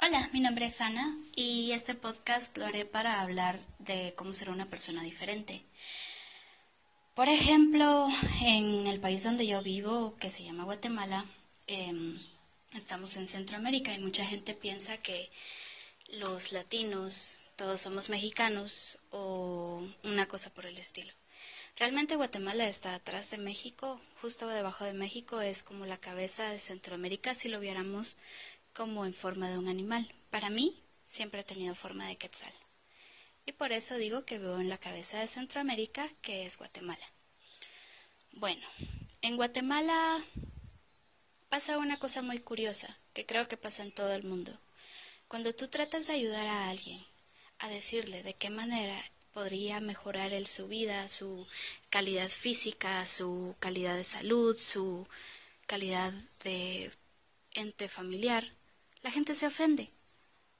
Hola, mi nombre es Ana y este podcast lo haré para hablar de cómo ser una persona diferente. Por ejemplo, en el país donde yo vivo, que se llama Guatemala, em, estamos en Centroamérica y mucha gente piensa que los latinos todos somos mexicanos o una cosa por el estilo. Realmente Guatemala está atrás de México, justo debajo de México es como la cabeza de Centroamérica si lo viéramos como en forma de un animal. Para mí siempre ha tenido forma de quetzal. Y por eso digo que veo en la cabeza de Centroamérica que es Guatemala. Bueno, en Guatemala pasa una cosa muy curiosa, que creo que pasa en todo el mundo. Cuando tú tratas de ayudar a alguien, a decirle de qué manera podría mejorar él su vida, su calidad física, su calidad de salud, su calidad de ente familiar, la gente se ofende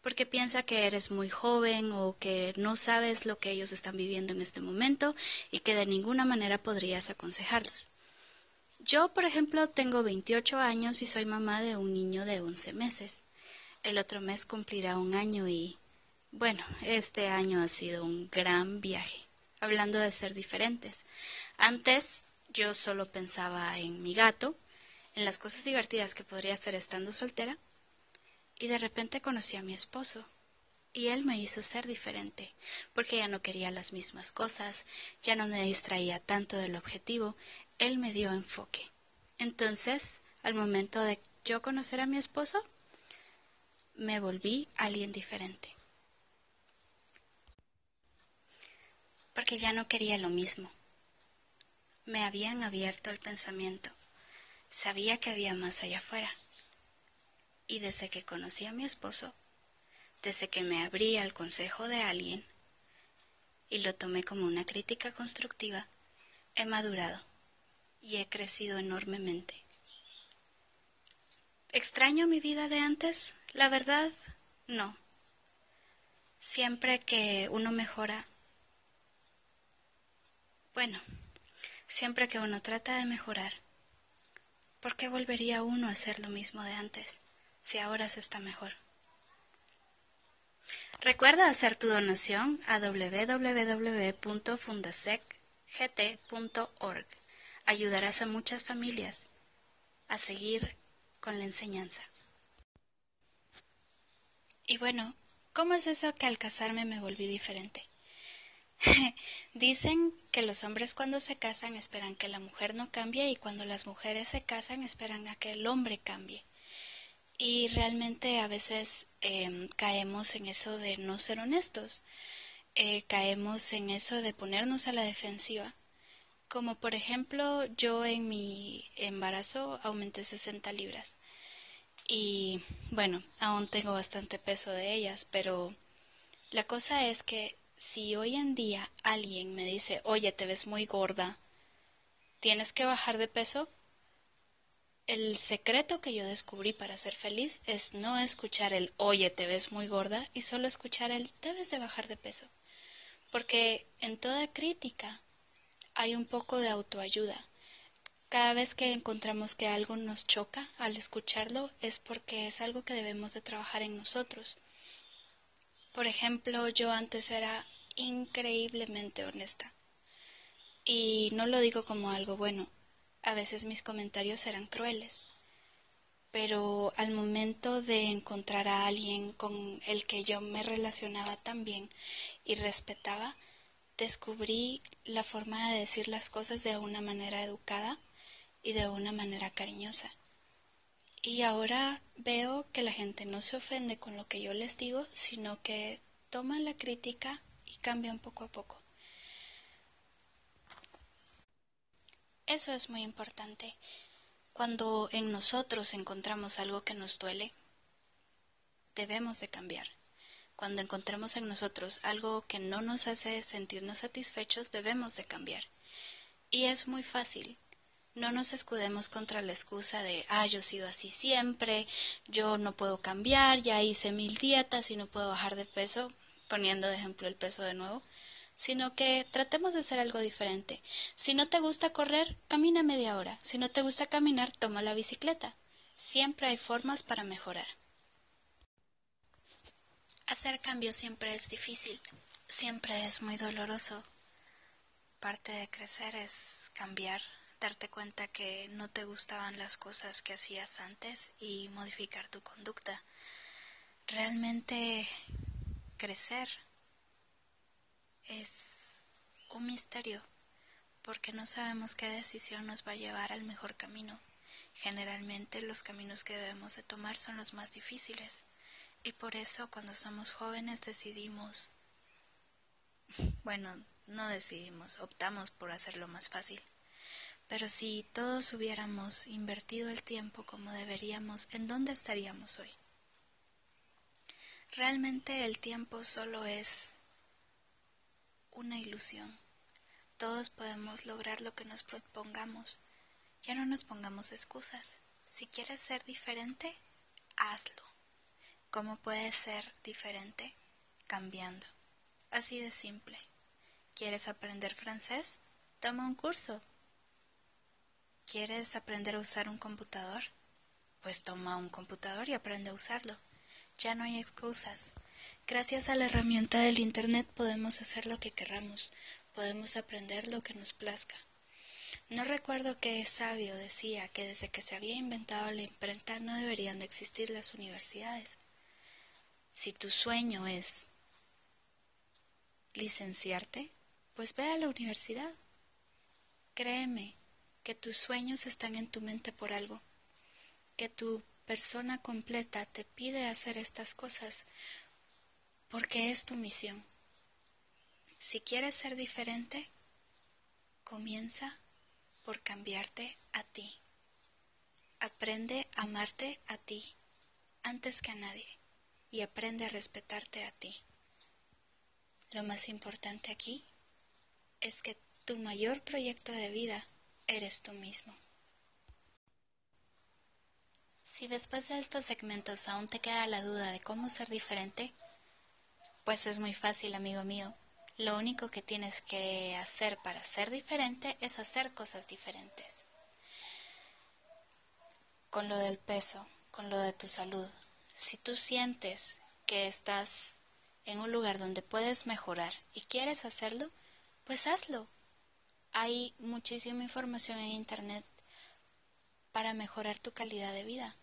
porque piensa que eres muy joven o que no sabes lo que ellos están viviendo en este momento y que de ninguna manera podrías aconsejarlos. Yo, por ejemplo, tengo 28 años y soy mamá de un niño de 11 meses. El otro mes cumplirá un año y bueno, este año ha sido un gran viaje, hablando de ser diferentes. Antes yo solo pensaba en mi gato, en las cosas divertidas que podría hacer estando soltera, y de repente conocí a mi esposo. Y él me hizo ser diferente, porque ya no quería las mismas cosas, ya no me distraía tanto del objetivo, él me dio enfoque. Entonces, al momento de yo conocer a mi esposo, me volví alguien diferente. porque ya no quería lo mismo. Me habían abierto el pensamiento. Sabía que había más allá afuera. Y desde que conocí a mi esposo, desde que me abrí al consejo de alguien y lo tomé como una crítica constructiva, he madurado y he crecido enormemente. ¿Extraño mi vida de antes? La verdad, no. Siempre que uno mejora, bueno, siempre que uno trata de mejorar, ¿por qué volvería uno a hacer lo mismo de antes si ahora se está mejor? Recuerda hacer tu donación a www.fundasecgt.org. Ayudarás a muchas familias a seguir con la enseñanza. Y bueno, ¿cómo es eso que al casarme me volví diferente? Dicen que los hombres cuando se casan esperan que la mujer no cambie y cuando las mujeres se casan esperan a que el hombre cambie. Y realmente a veces em, caemos en eso de no ser honestos, eh, caemos en eso de ponernos a la defensiva. Como por ejemplo yo en mi embarazo aumenté 60 libras y bueno, aún tengo bastante peso de ellas, pero la cosa es que si hoy en día alguien me dice, oye, te ves muy gorda, tienes que bajar de peso, el secreto que yo descubrí para ser feliz es no escuchar el, oye, te ves muy gorda, y solo escuchar el, debes de bajar de peso. Porque en toda crítica hay un poco de autoayuda. Cada vez que encontramos que algo nos choca al escucharlo es porque es algo que debemos de trabajar en nosotros. Por ejemplo, yo antes era increíblemente honesta. Y no lo digo como algo bueno. A veces mis comentarios eran crueles. Pero al momento de encontrar a alguien con el que yo me relacionaba tan bien y respetaba, descubrí la forma de decir las cosas de una manera educada y de una manera cariñosa. Y ahora veo que la gente no se ofende con lo que yo les digo, sino que toma la crítica y cambian poco a poco. Eso es muy importante. Cuando en nosotros encontramos algo que nos duele, debemos de cambiar. Cuando encontramos en nosotros algo que no nos hace sentirnos satisfechos, debemos de cambiar. Y es muy fácil. No nos escudemos contra la excusa de, ah, yo he sido así siempre, yo no puedo cambiar, ya hice mil dietas y no puedo bajar de peso, poniendo de ejemplo el peso de nuevo, sino que tratemos de hacer algo diferente. Si no te gusta correr, camina media hora. Si no te gusta caminar, toma la bicicleta. Siempre hay formas para mejorar. Hacer cambio siempre es difícil, siempre es muy doloroso. Parte de crecer es cambiar, darte cuenta que no te gustaban las cosas que hacías antes y modificar tu conducta. Realmente crecer es un misterio porque no sabemos qué decisión nos va a llevar al mejor camino. Generalmente los caminos que debemos de tomar son los más difíciles. Y por eso cuando somos jóvenes decidimos, bueno, no decidimos, optamos por hacerlo más fácil. Pero si todos hubiéramos invertido el tiempo como deberíamos, ¿en dónde estaríamos hoy? Realmente el tiempo solo es una ilusión. Todos podemos lograr lo que nos propongamos. Ya no nos pongamos excusas. Si quieres ser diferente, hazlo. ¿Cómo puede ser diferente? Cambiando. Así de simple. ¿Quieres aprender francés? Toma un curso. ¿Quieres aprender a usar un computador? Pues toma un computador y aprende a usarlo. Ya no hay excusas. Gracias a la herramienta del Internet podemos hacer lo que querramos, podemos aprender lo que nos plazca. No recuerdo qué sabio decía que desde que se había inventado la imprenta no deberían de existir las universidades. Si tu sueño es licenciarte, pues ve a la universidad. Créeme que tus sueños están en tu mente por algo, que tu persona completa te pide hacer estas cosas porque es tu misión. Si quieres ser diferente, comienza por cambiarte a ti. Aprende a amarte a ti antes que a nadie y aprende a respetarte a ti. Lo más importante aquí es que tu mayor proyecto de vida eres tú mismo. Si después de estos segmentos aún te queda la duda de cómo ser diferente, pues es muy fácil, amigo mío. Lo único que tienes que hacer para ser diferente es hacer cosas diferentes. Con lo del peso, con lo de tu salud, si tú sientes que estás en un lugar donde puedes mejorar y quieres hacerlo, pues hazlo. Hay muchísima información en Internet para mejorar tu calidad de vida.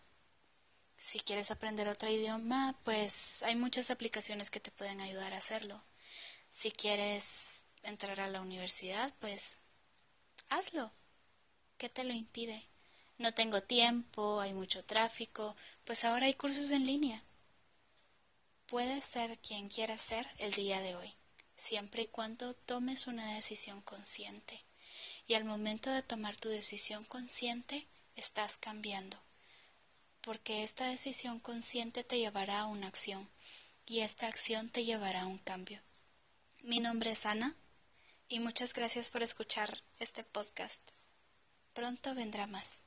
Si quieres aprender otro idioma, pues hay muchas aplicaciones que te pueden ayudar a hacerlo. Si quieres entrar a la universidad, pues hazlo. ¿Qué te lo impide? No tengo tiempo, hay mucho tráfico, pues ahora hay cursos en línea. Puedes ser quien quieras ser el día de hoy, siempre y cuando tomes una decisión consciente. Y al momento de tomar tu decisión consciente, estás cambiando. Porque esta decisión consciente te llevará a una acción y esta acción te llevará a un cambio. Mi nombre es Ana y muchas gracias por escuchar este podcast. Pronto vendrá más.